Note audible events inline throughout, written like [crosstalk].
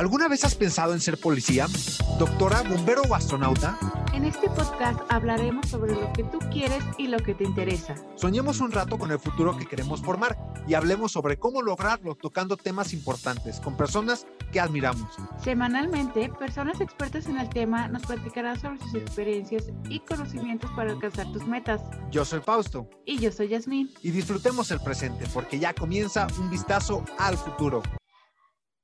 ¿Alguna vez has pensado en ser policía, doctora, bombero o astronauta? En este podcast hablaremos sobre lo que tú quieres y lo que te interesa. Soñemos un rato con el futuro que queremos formar y hablemos sobre cómo lograrlo tocando temas importantes con personas que admiramos. Semanalmente, personas expertas en el tema nos platicarán sobre sus experiencias y conocimientos para alcanzar tus metas. Yo soy Fausto. Y yo soy Yasmín. Y disfrutemos el presente porque ya comienza un vistazo al futuro.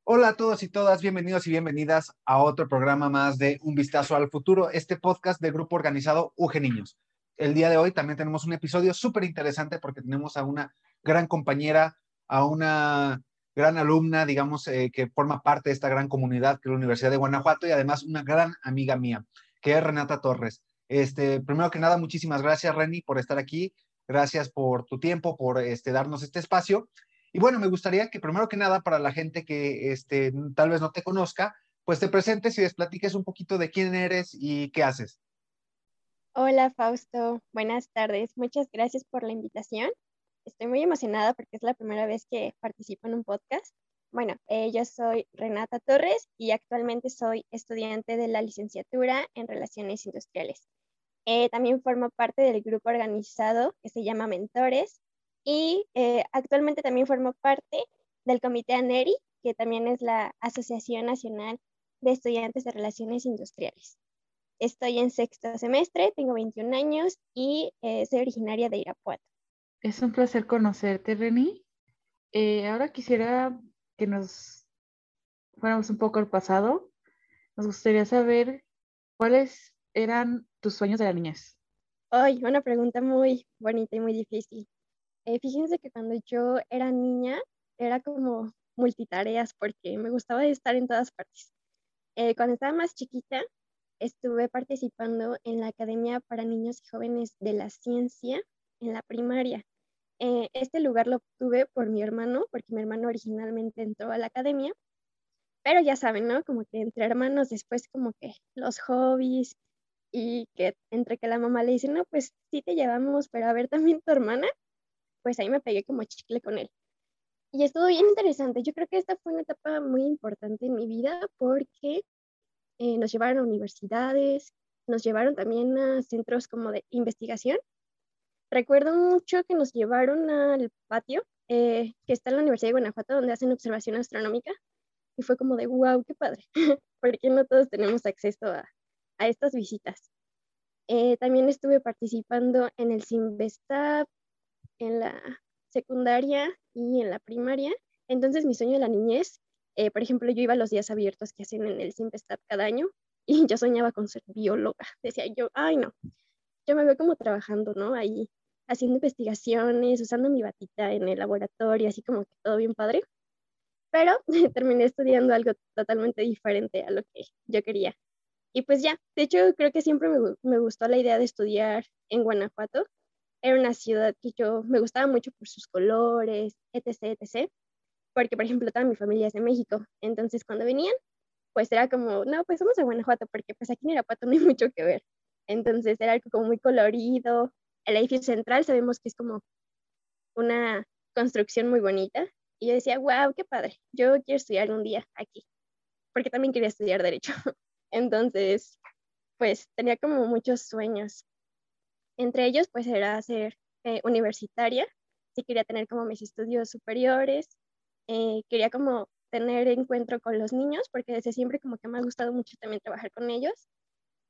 Hola a todos y todas, bienvenidos y bienvenidas a otro programa más de Un Vistazo al Futuro, este podcast del grupo organizado UG Niños. El día de hoy también tenemos un episodio súper interesante porque tenemos a una gran compañera, a una gran alumna, digamos, eh, que forma parte de esta gran comunidad que es la Universidad de Guanajuato y además una gran amiga mía, que es Renata Torres. Este, primero que nada, muchísimas gracias, Reni, por estar aquí. Gracias por tu tiempo, por este, darnos este espacio. Y bueno, me gustaría que primero que nada, para la gente que este, tal vez no te conozca, pues te presentes y les platiques un poquito de quién eres y qué haces. Hola Fausto, buenas tardes. Muchas gracias por la invitación. Estoy muy emocionada porque es la primera vez que participo en un podcast. Bueno, eh, yo soy Renata Torres y actualmente soy estudiante de la licenciatura en Relaciones Industriales. Eh, también formo parte del grupo organizado que se llama Mentores y eh, actualmente también formo parte del Comité ANERI, que también es la Asociación Nacional de Estudiantes de Relaciones Industriales. Estoy en sexto semestre, tengo 21 años y eh, soy originaria de Irapuato. Es un placer conocerte, Reni. Eh, ahora quisiera que nos fuéramos un poco al pasado. Nos gustaría saber cuáles eran tus sueños de la niñez. Ay, una pregunta muy bonita y muy difícil. Eh, fíjense que cuando yo era niña era como multitareas porque me gustaba estar en todas partes. Eh, cuando estaba más chiquita estuve participando en la Academia para Niños y Jóvenes de la Ciencia en la primaria. Eh, este lugar lo obtuve por mi hermano, porque mi hermano originalmente entró a la academia, pero ya saben, ¿no? Como que entre hermanos después como que los hobbies y que entre que la mamá le dice, no, pues sí te llevamos, pero a ver también tu hermana, pues ahí me pegué como chicle con él. Y estuvo bien interesante. Yo creo que esta fue una etapa muy importante en mi vida porque eh, nos llevaron a universidades, nos llevaron también a centros como de investigación. Recuerdo mucho que nos llevaron al patio eh, que está en la Universidad de Guanajuato, donde hacen observación astronómica. Y fue como de, wow, qué padre, [laughs] porque no todos tenemos acceso a, a estas visitas. Eh, también estuve participando en el Simvestab, en la secundaria y en la primaria. Entonces mi sueño de la niñez, eh, por ejemplo, yo iba a los días abiertos que hacen en el Simpestab cada año [laughs] y yo soñaba con ser bióloga. [laughs] Decía yo, ay no, yo me veo como trabajando, ¿no? Ahí haciendo investigaciones, usando mi batita en el laboratorio, así como que todo bien padre. Pero [laughs] terminé estudiando algo totalmente diferente a lo que yo quería. Y pues ya, de hecho creo que siempre me, me gustó la idea de estudiar en Guanajuato era una ciudad que yo me gustaba mucho por sus colores, etc., etc., porque, por ejemplo, toda mi familia es de México, entonces cuando venían, pues era como, no, pues vamos a Guanajuato, porque pues aquí en Irapuato no hay [laughs] mucho que ver. Entonces era algo como muy colorido. El edificio central sabemos que es como una construcción muy bonita. Y yo decía, wow, qué padre, yo quiero estudiar un día aquí, porque también quería estudiar derecho. [laughs] Entonces, pues tenía como muchos sueños. Entre ellos, pues era ser eh, universitaria, sí quería tener como mis estudios superiores, eh, quería como tener encuentro con los niños, porque desde siempre como que me ha gustado mucho también trabajar con ellos.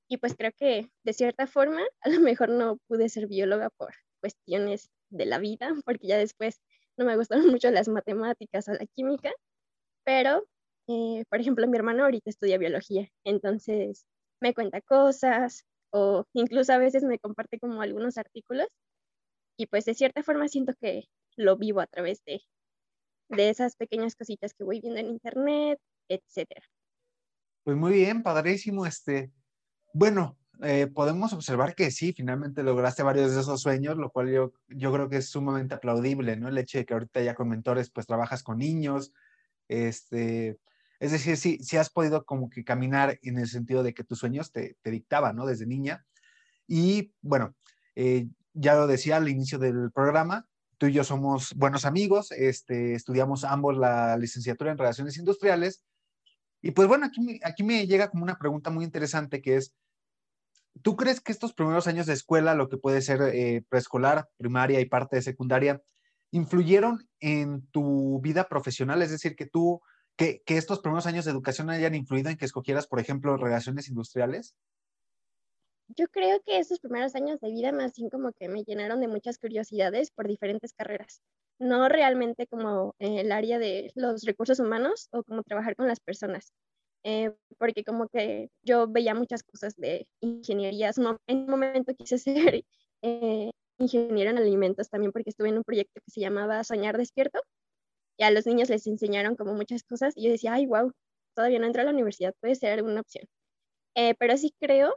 Y pues creo que de cierta forma, [laughs] a lo mejor no pude ser bióloga por cuestiones de la vida, porque ya después no me gustaron [laughs] mucho las matemáticas o la química, pero, eh, por ejemplo, mi hermano ahorita estudia biología, entonces me cuenta cosas, o incluso a veces me comparte como algunos artículos y pues de cierta forma siento que lo vivo a través de, de esas pequeñas cositas que voy viendo en internet, etcétera. Pues muy bien, padrísimo. Este, bueno, eh, podemos observar que sí, finalmente lograste varios de esos sueños, lo cual yo, yo creo que es sumamente aplaudible, ¿no? El hecho de que ahorita ya con mentores, pues trabajas con niños, este, es decir, sí, sí has podido como que caminar en el sentido de que tus sueños te, te dictaban, ¿no? Desde niña. Y bueno, eh, ya lo decía al inicio del programa, tú y yo somos buenos amigos, este, estudiamos ambos la licenciatura en Relaciones Industriales Y pues bueno, aquí, aquí me llega como una pregunta muy interesante que es, ¿tú crees que estos primeros años de escuela, lo que puede ser eh, preescolar, primaria y parte de secundaria, influyeron en tu vida profesional? Es decir, que tú, que, que estos primeros años de educación hayan influido en que escogieras, por ejemplo, relaciones industriales? Yo creo que esos primeros años de vida más bien como que me llenaron de muchas curiosidades por diferentes carreras, no realmente como el área de los recursos humanos o como trabajar con las personas, eh, porque como que yo veía muchas cosas de ingenierías, en un momento quise [laughs] ser eh, ingeniero en alimentos también porque estuve en un proyecto que se llamaba Soñar Despierto y a los niños les enseñaron como muchas cosas y yo decía, ay, wow, todavía no entro a la universidad, puede ser alguna opción. Eh, pero sí creo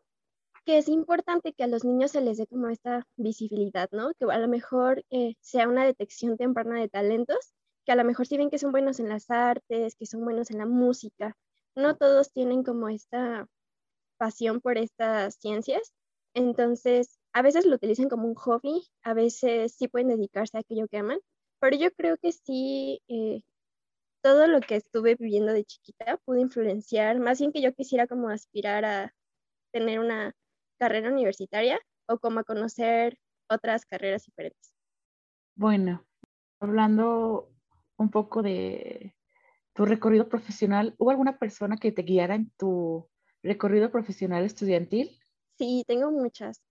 que es importante que a los niños se les dé como esta visibilidad, ¿no? Que a lo mejor eh, sea una detección temprana de talentos, que a lo mejor si ven que son buenos en las artes, que son buenos en la música, no todos tienen como esta pasión por estas ciencias, entonces a veces lo utilizan como un hobby, a veces sí pueden dedicarse a aquello que aman, pero yo creo que sí, eh, todo lo que estuve viviendo de chiquita pudo influenciar, más bien que yo quisiera como aspirar a tener una carrera universitaria o como a conocer otras carreras diferentes. Bueno, hablando un poco de tu recorrido profesional, ¿hubo alguna persona que te guiara en tu recorrido profesional estudiantil? Sí, tengo muchas.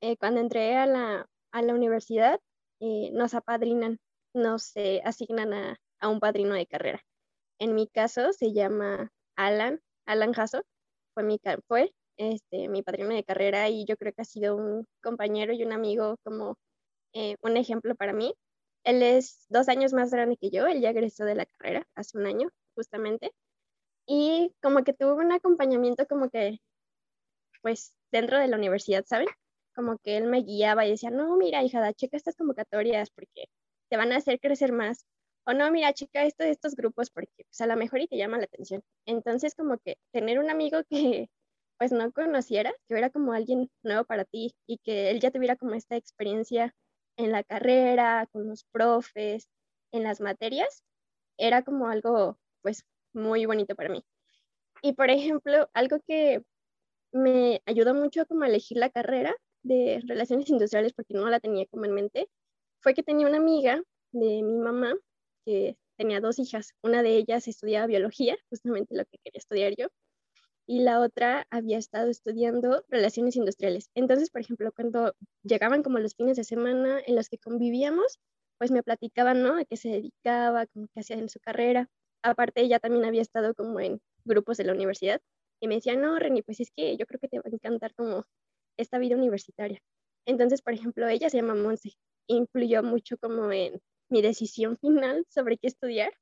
Eh, cuando entré a la, a la universidad, eh, nos apadrinan, nos eh, asignan a, a, un padrino de carrera. En mi caso se llama Alan, Alan Jasso, fue, mi, fue este, mi padrino de carrera y yo creo que ha sido un compañero y un amigo como eh, un ejemplo para mí. Él es dos años más grande que yo, él ya egresó de la carrera hace un año justamente y como que tuvo un acompañamiento como que pues dentro de la universidad, ¿saben? Como que él me guiaba y decía, no, mira, hija, checa estas convocatorias porque te van a hacer crecer más. O no, mira, checa esto de estos grupos porque pues, a lo mejor y te llama la atención. Entonces, como que tener un amigo que pues no conociera, que era como alguien nuevo para ti y que él ya tuviera como esta experiencia en la carrera, con los profes, en las materias, era como algo pues muy bonito para mí. Y por ejemplo, algo que me ayudó mucho como a elegir la carrera de relaciones industriales porque no la tenía como en mente, fue que tenía una amiga de mi mamá que tenía dos hijas. Una de ellas estudiaba biología, justamente lo que quería estudiar yo, y la otra había estado estudiando relaciones industriales. Entonces, por ejemplo, cuando llegaban como los fines de semana en los que convivíamos, pues me platicaban, ¿no? A qué se dedicaba, cómo qué hacía en su carrera. Aparte, ella también había estado como en grupos de la universidad y me decía, no, Reni, pues es que yo creo que te va a encantar como esta vida universitaria. Entonces, por ejemplo, ella se llama Monse. Influyó mucho como en mi decisión final sobre qué estudiar,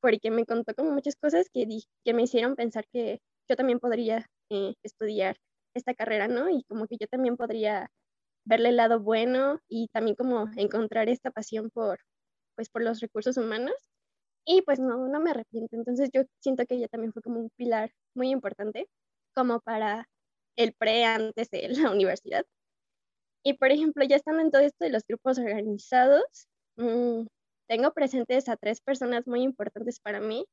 porque me contó como muchas cosas que, di, que me hicieron pensar que yo también podría eh, estudiar esta carrera, ¿no? Y como que yo también podría verle el lado bueno y también como encontrar esta pasión por, pues, por los recursos humanos. Y pues no, no me arrepiento. Entonces yo siento que ella también fue como un pilar muy importante como para el pre antes de la [laughs] universidad. Y por ejemplo, ya estando en todo esto de los grupos organizados, mmm, tengo presentes a tres personas muy importantes para mí,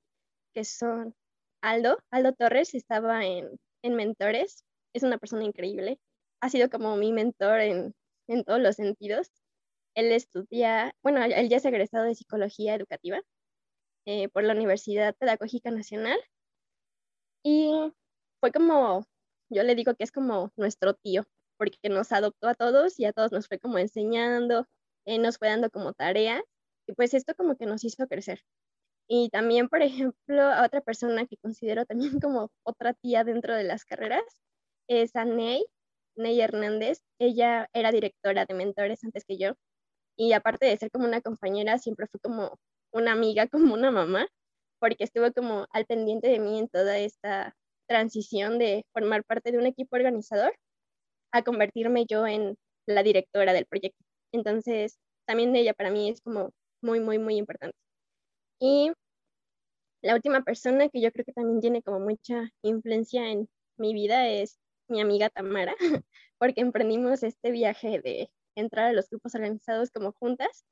que son Aldo, Aldo Torres estaba en, Mentores, es una persona increíble, ha sido como mi mentor en, todos los sentidos. Él estudia, bueno, él ya es egresado de psicología educativa eh, por la Universidad Pedagógica Nacional. Y fue como, yo le digo que es como nuestro tío, porque nos adoptó a todos y a todos nos fue como enseñando, eh, nos fue dando como tarea y pues esto como que nos hizo crecer. Y también, por ejemplo, a otra persona que considero también [laughs] como otra tía dentro de las carreras es a Ney, Ney Hernández. Ella era directora de mentores antes que yo. Y aparte de ser como una compañera, siempre fue como una amiga, [laughs] como una mamá, porque estuvo como al pendiente de mí en toda esta transición de formar parte de un equipo organizador a convertirme yo en la directora del proyecto. Entonces, también ella para mí es como muy, muy, muy importante. Y la última persona que yo creo que también tiene como mucha influencia en mi vida es mi amiga Tamara, [laughs] porque emprendimos este viaje de entrar a los grupos organizados como juntas.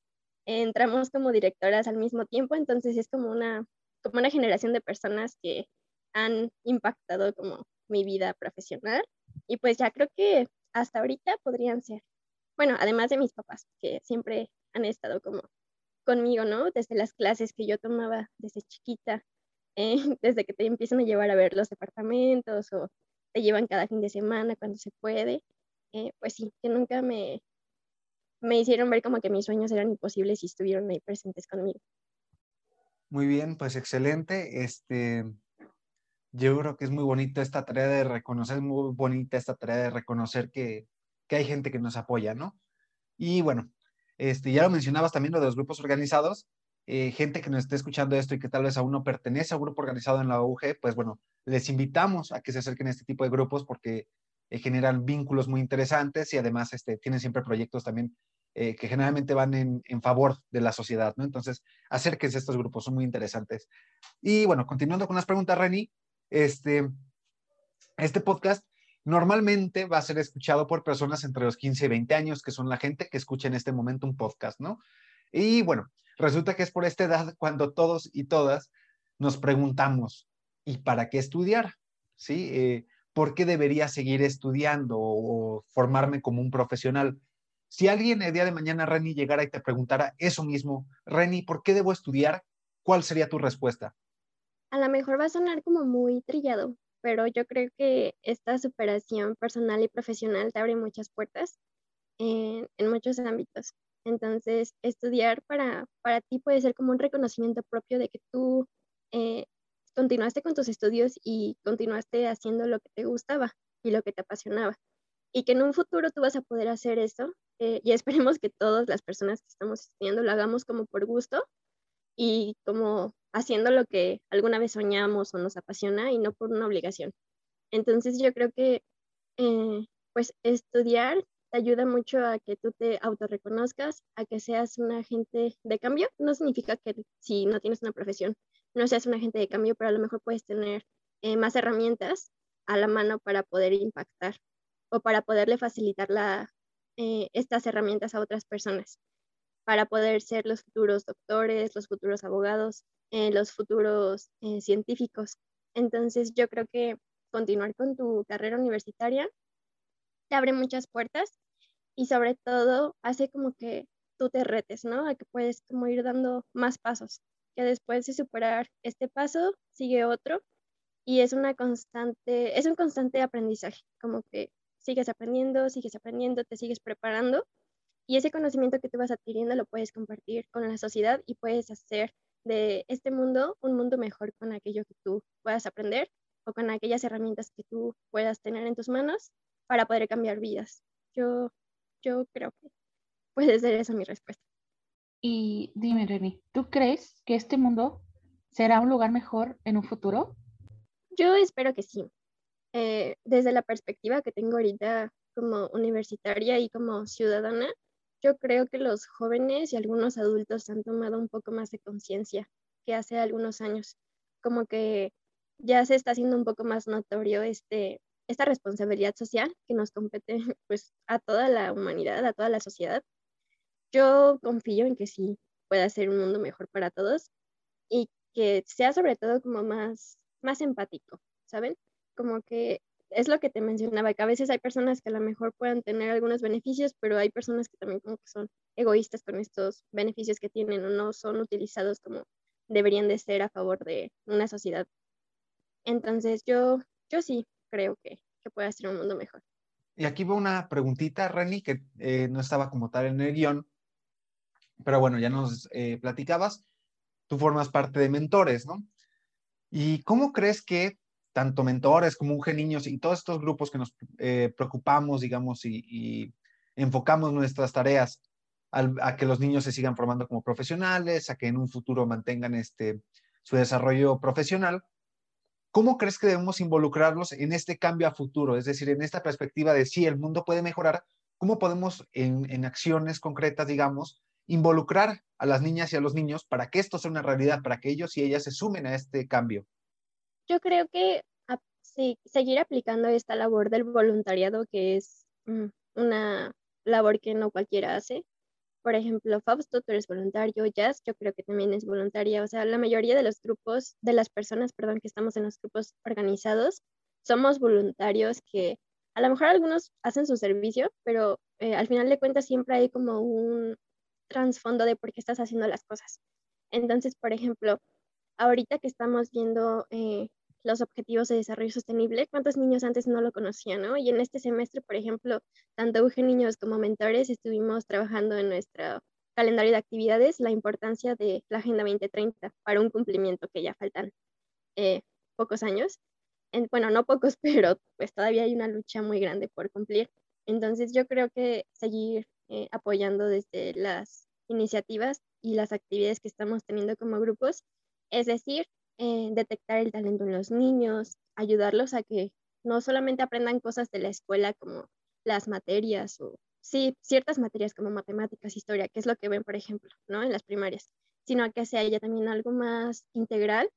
Entramos como directoras al mismo tiempo, entonces es como una, como una generación de personas que han impactado como mi vida profesional. Y pues ya creo que hasta ahorita podrían ser. Bueno, además de mis papás, que siempre han estado como conmigo, ¿no? Desde las clases que yo tomaba desde chiquita, [laughs] eh, desde que te empiezan a llevar a ver los departamentos o te llevan cada fin de semana cuando se puede, eh, pues sí, que nunca me, me hicieron ver como que mis sueños eran imposibles y estuvieron ahí presentes conmigo. Muy bien, pues excelente. Este, yo creo que es muy bonita esta tarea de reconocer, muy bonita esta tarea de reconocer que, que hay gente que nos apoya, ¿no? Y bueno, este, ya lo mencionabas también lo de los grupos organizados, eh, gente que nos esté escuchando esto y que tal vez aún no pertenece a un grupo organizado en la UG, pues bueno, les invitamos a que se acerquen a este tipo de grupos porque eh, generan vínculos muy interesantes y además este, tienen siempre proyectos también eh, que generalmente van en, en, favor de la sociedad, ¿no? Entonces, acérquense a estos grupos, son muy interesantes. Y bueno, continuando con las preguntas, Reni, este, este podcast normalmente va a ser escuchado por personas entre los 15 y 20 años, que son la gente que escucha en este momento un podcast, ¿no? Y bueno, resulta que es por esta edad cuando todos y todas nos preguntamos, ¿y para qué estudiar? ¿Sí? Eh, ¿Por qué debería seguir estudiando o, formarme como un profesional? Si alguien el día de mañana, Reni, llegara y te preguntara eso mismo, Reni, ¿por qué debo estudiar? ¿Cuál sería tu respuesta? A lo mejor va a sonar como muy trillado, pero yo creo que esta superación personal y profesional te abre muchas puertas en, muchos ámbitos. Entonces, estudiar para, para ti puede ser como un reconocimiento propio de que tú eh, continuaste con tus estudios y continuaste haciendo lo que te gustaba y lo que te apasionaba. Y que en un futuro tú vas a poder hacer eso. Eh, y [laughs] esperemos que todas las personas que estamos estudiando lo hagamos como por gusto y como haciendo lo que alguna vez soñamos o nos apasiona y no por una obligación. Entonces yo creo que eh, pues estudiar te ayuda mucho a que tú te autorreconozcas, a que seas un agente de cambio. No significa que si no tienes una profesión no seas un agente de cambio, pero a lo mejor puedes tener eh, más herramientas a la mano para poder impactar o para poderle facilitar la, eh, estas herramientas a otras personas para poder ser los futuros doctores, los futuros abogados, eh, los futuros eh, científicos. Entonces yo creo que continuar con tu carrera universitaria te abre muchas puertas y sobre todo hace como que tú te retes, ¿no? A que puedes como ir dando más pasos, que después de superar este paso sigue otro y es una constante, es un constante aprendizaje, como que sigues aprendiendo, sigues aprendiendo, te sigues preparando y ese conocimiento que tú vas adquiriendo lo puedes compartir con la sociedad y puedes hacer de este mundo un mundo mejor con aquello que tú puedas aprender o con aquellas herramientas que tú puedas tener en tus manos para poder cambiar vidas. Yo, yo creo que puede ser esa mi respuesta. Y dime, Reni, ¿tú crees que este mundo será un lugar mejor en un futuro? Yo espero que sí. Eh, desde la perspectiva que tengo ahorita como universitaria y como ciudadana, yo creo que los jóvenes y algunos adultos han tomado un poco más de conciencia que hace algunos años, como que ya se está haciendo un poco más notorio este, esta responsabilidad social que nos compete [laughs] pues a toda la humanidad, a toda la sociedad. Yo confío en que sí pueda ser un mundo mejor para todos y que sea sobre todo como más, más empático, ¿saben? Como que es lo que te mencionaba, que a veces hay personas que a lo mejor puedan tener algunos beneficios, pero hay personas que también como que son egoístas con estos beneficios que tienen o no son utilizados como deberían de ser a favor de una sociedad. Entonces yo, yo sí creo que, que puede ser un mundo mejor. Y aquí va una preguntita, Reni, que eh, no estaba como tal en el guion, pero bueno, ya nos eh, platicabas, tú formas parte de mentores, ¿no? ¿Y cómo crees que tanto mentores como UG Niños y todos estos grupos que nos eh, preocupamos, digamos, y, enfocamos nuestras tareas a que los niños se sigan formando como profesionales, a que en un futuro mantengan este, su desarrollo profesional. ¿Cómo crees que debemos involucrarlos en este cambio a futuro? Es decir, en esta perspectiva de si el mundo puede mejorar, ¿cómo podemos en, en acciones concretas, digamos, involucrar a las niñas y a los niños para que esto sea una realidad, para que ellos y ellas se sumen a este cambio? Yo creo que sí, seguir aplicando esta labor del voluntariado, que es mm, una labor que no cualquiera hace, Por ejemplo, Fausto, tú eres voluntario, Jazz, yo creo que también es voluntaria. O sea, la mayoría de los grupos, de las personas, perdón, que estamos en los grupos organizados, somos voluntarios que a lo mejor algunos hacen su servicio, pero eh, al final de cuentas siempre hay como un trasfondo de por qué estás haciendo las cosas. Entonces, por ejemplo, ahorita que estamos viendo eh, los objetivos de desarrollo sostenible, ¿cuántos niños antes no lo conocían? ¿no? Y en este semestre, por ejemplo, tanto UG Niños como mentores estuvimos trabajando en nuestro calendario de actividades la importancia de la Agenda 2030 para un cumplimiento que ya faltan eh, pocos años. En, bueno, no pocos, [laughs] pero pues todavía hay una lucha muy grande por cumplir. Entonces yo creo que seguir eh, apoyando desde las iniciativas y las actividades que estamos teniendo como grupos, es decir, eh, detectar el talento en los niños, ayudarlos a que no solamente aprendan cosas de la escuela como las materias o sí, ciertas materias como matemáticas, historia, que es lo que ven, por ejemplo, ¿no? En las primarias, sino que sea ya también algo más integral,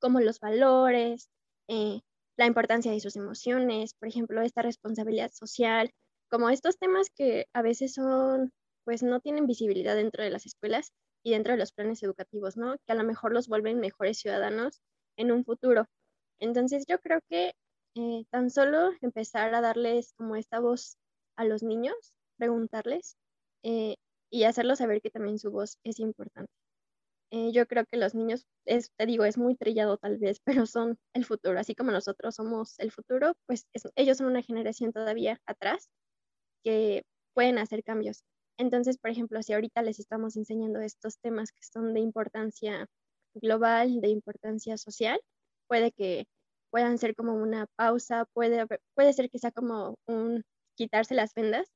como los valores, eh, la importancia de sus emociones, por ejemplo, esta responsabilidad social, como estos temas que a veces son, pues no tienen visibilidad dentro de las escuelas y dentro de los planes educativos, ¿no? Que a lo mejor los vuelven mejores ciudadanos en un futuro. Entonces yo creo que eh, tan solo empezar a darles como esta voz a los niños, preguntarles eh, y hacerlos saber que también su voz es importante. Eh, yo creo que los niños, es, te digo, es muy trillado tal vez, [laughs] pero son el futuro, así como nosotros somos el futuro, pues ellos son una generación todavía atrás que pueden hacer cambios. Entonces, por ejemplo, si ahorita les estamos enseñando estos temas que son de importancia global, de importancia social, puede que puedan ser como una pausa, puede, puede ser que sea como un quitarse las vendas,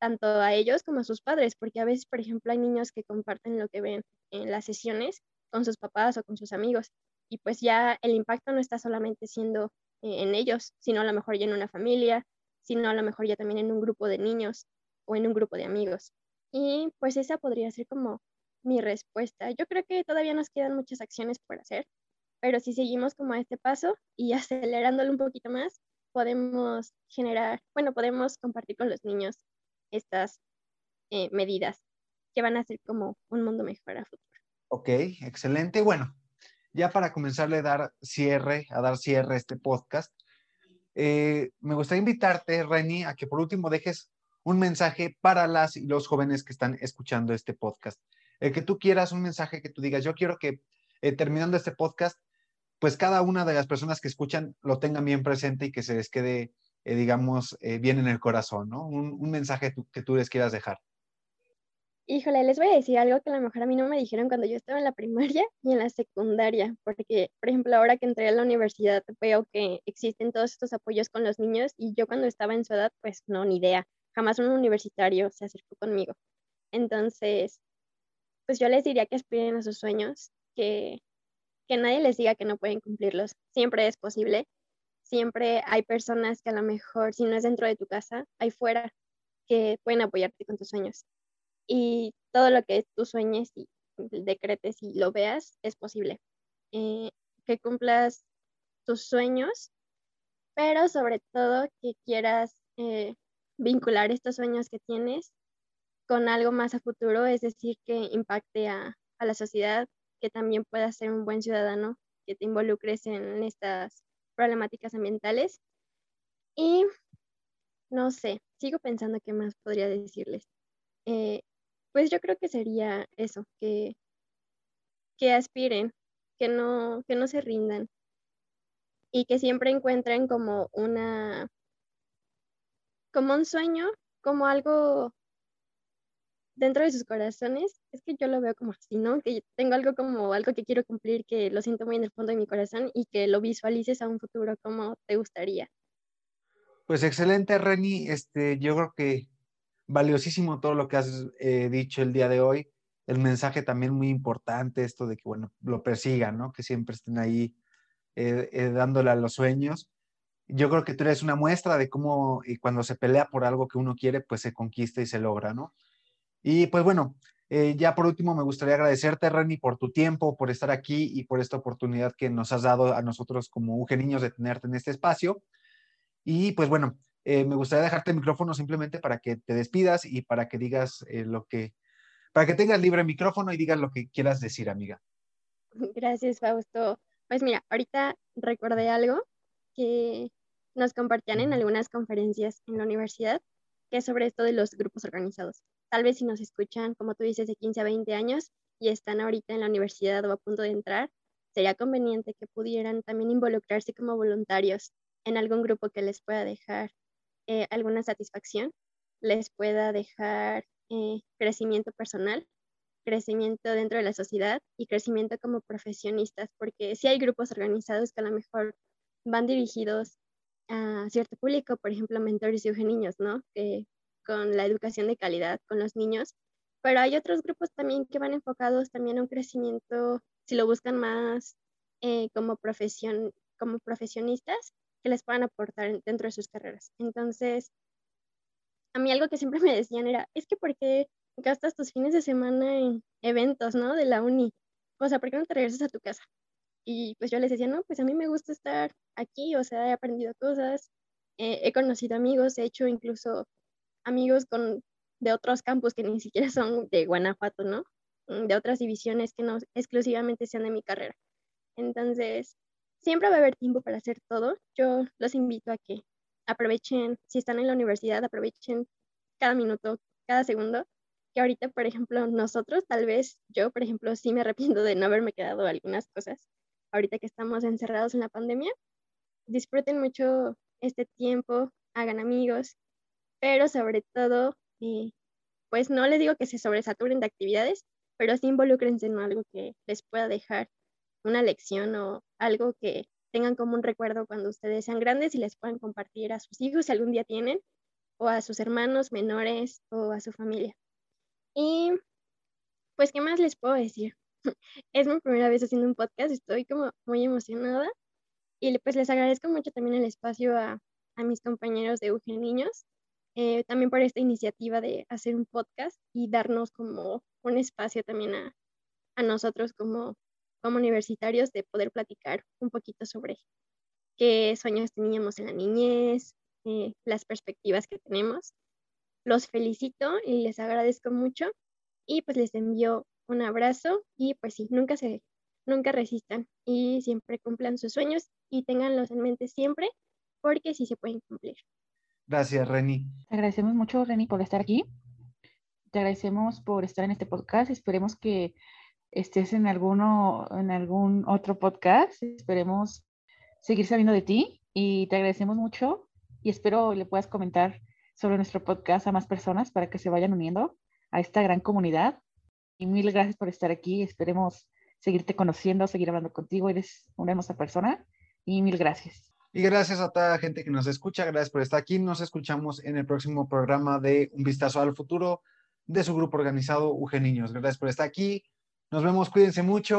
tanto a ellos como a sus padres, porque a veces, por ejemplo, hay niños que comparten lo que ven en las sesiones con sus papás o con sus amigos, y pues ya el impacto no está solamente siendo eh, en ellos, sino a lo mejor ya en una familia, sino a lo mejor ya también en un grupo de niños o en un grupo de amigos. Y pues esa podría ser como mi respuesta. Yo creo que todavía nos quedan muchas acciones por hacer, pero si seguimos como a este paso y [laughs] acelerándolo un poquito más, podemos generar, bueno, podemos compartir con los niños estas eh, medidas que van a ser como un mundo mejor a futuro. Ok, excelente. Bueno, ya para comenzarle a dar cierre, a dar cierre este podcast, eh, me gustaría invitarte, Reni, a que por último dejes un mensaje para las y los jóvenes que están escuchando este podcast. El que tú quieras, un mensaje que tú digas, yo quiero que eh, terminando este podcast, pues cada una de las personas que escuchan lo tengan bien presente y que se les quede, eh, digamos, bien en el corazón, ¿no? Un, mensaje que tú les quieras dejar. Híjole, les voy a decir algo que a lo mejor a mí no me dijeron cuando yo estaba en la primaria [laughs] y en la secundaria, porque, por ejemplo, ahora que entré a la universidad veo que existen todos estos apoyos con los niños y yo cuando estaba en su edad, pues no, ni idea. Jamás un universitario se acercó conmigo. Entonces, pues yo les diría que aspiren a sus sueños, que, que nadie les diga que no pueden cumplirlos. Siempre es posible. Siempre hay personas que a lo mejor, si no es dentro de tu casa, hay fuera, que pueden apoyarte con tus sueños y todo lo que tú sueñes y decretes y lo veas es posible. Eh, que cumplas tus sueños, pero sobre todo que quieras eh, vincular estos sueños que tienes con algo más a futuro, es decir, que impacte a, a la sociedad, que también puedas ser un buen ciudadano, que te involucres en estas problemáticas ambientales. Y no sé, sigo pensando qué más podría decirles. Eh, pues yo creo que sería eso, que, que aspiren, que no, que no se rindan y que siempre encuentren como una, como un sueño, como algo dentro de sus corazones, es que yo lo veo como así, ¿no? Que tengo algo como algo que quiero cumplir, que lo siento muy en el fondo de mi corazón y que lo visualices a un futuro como te gustaría. Pues excelente, Reni. Este, yo creo que valiosísimo todo lo que has eh, dicho el día de hoy. El mensaje también muy importante, esto de que, bueno, lo persigan, ¿no? Que siempre estén ahí eh, eh, dándole a los sueños. Yo creo que tú eres una muestra de cómo y cuando se pelea por algo que uno quiere, pues se conquista y se logra, ¿no? Y pues bueno, ya por último me gustaría agradecerte, Reni, por tu tiempo, por estar aquí y por esta oportunidad que nos has dado a nosotros como UG Niños de tenerte en este espacio. Y pues bueno, eh, me gustaría dejarte el micrófono simplemente para que te despidas y para que digas eh, lo, que, para que tengas libre micrófono y digas lo que quieras decir, amiga. [laughs] Gracias, Fausto. Pues mira, ahorita recordé algo que nos compartían en algunas conferencias en la universidad, que es sobre esto de los grupos organizados. Tal vez si nos escuchan, como tú dices, de 15 a 20 años y están ahorita en la universidad o a punto de entrar, sería conveniente que pudieran también involucrarse como voluntarios en algún grupo que les pueda dejar eh, alguna satisfacción, les pueda dejar eh, crecimiento personal, crecimiento dentro de la sociedad y crecimiento como profesionistas, porque si hay grupos organizados que a lo mejor van dirigidos a cierto público, por ejemplo, mentores de niños, ¿no? Que con la educación de calidad con los niños, pero hay otros grupos también que van enfocados también a un crecimiento, si lo buscan más eh, como profesión, como profesionistas, que les puedan aportar dentro de sus carreras. Entonces, a mí algo que siempre me decían era, es que ¿por qué gastas tus fines de semana en eventos, ¿no? De la uni. O sea, ¿por qué no te regresas a tu casa? Y pues yo les decía, no, pues a mí me gusta estar aquí, o sea, he aprendido cosas, eh, he conocido amigos, he hecho incluso amigos con, de otros campus que ni siquiera son de Guanajuato, ¿no? Mm, de otras divisiones que no exclusivamente sean de mi carrera. Entonces, siempre va a haber tiempo para hacer todo. Yo los invito a que aprovechen, si están en la universidad, aprovechen cada minuto, cada segundo. Que ahorita, por ejemplo, nosotros, tal vez yo, por ejemplo, sí me arrepiento de no haberme quedado algunas cosas. Ahorita que estamos encerrados en la pandemia, disfruten mucho este tiempo, hagan amigos, pero sobre todo, eh, pues no les digo que se sobresaturen de actividades, pero sí involúcrense en algo que les pueda dejar una lección o algo que tengan como un recuerdo cuando ustedes sean grandes y les puedan compartir a sus hijos si algún día tienen, o a sus hermanos menores o a su familia. Y pues, ¿qué más les puedo decir? [laughs] es mi primera vez haciendo un podcast, estoy como muy emocionada y pues les agradezco mucho también el espacio a, a mis compañeros de Eugen Niños, eh, también por esta iniciativa de hacer un podcast y darnos como un espacio también a, a nosotros como como universitarios de poder platicar un poquito sobre qué sueños teníamos en la niñez, eh, las perspectivas que tenemos. Los felicito y les agradezco mucho y pues les envío un abrazo y pues sí, nunca se, nunca resistan y siempre cumplan sus sueños y tenganlos en mente siempre porque sí se pueden cumplir. Gracias, Reni. Te agradecemos mucho, Reni, por estar aquí. Te agradecemos por estar en este podcast. Esperemos que estés en alguno, en algún otro podcast. Esperemos seguir sabiendo de ti y te agradecemos mucho y espero le puedas comentar sobre nuestro podcast a más personas para que se vayan uniendo a esta gran comunidad. Y mil gracias por estar aquí. Esperemos seguirte conociendo, seguir hablando contigo. Eres una hermosa persona y mil gracias. Y gracias a toda la gente que nos escucha. Gracias por estar aquí. Nos escuchamos en el próximo programa de Un Vistazo al Futuro de su grupo organizado UG Niños. Gracias por estar aquí. Nos vemos, cuídense mucho.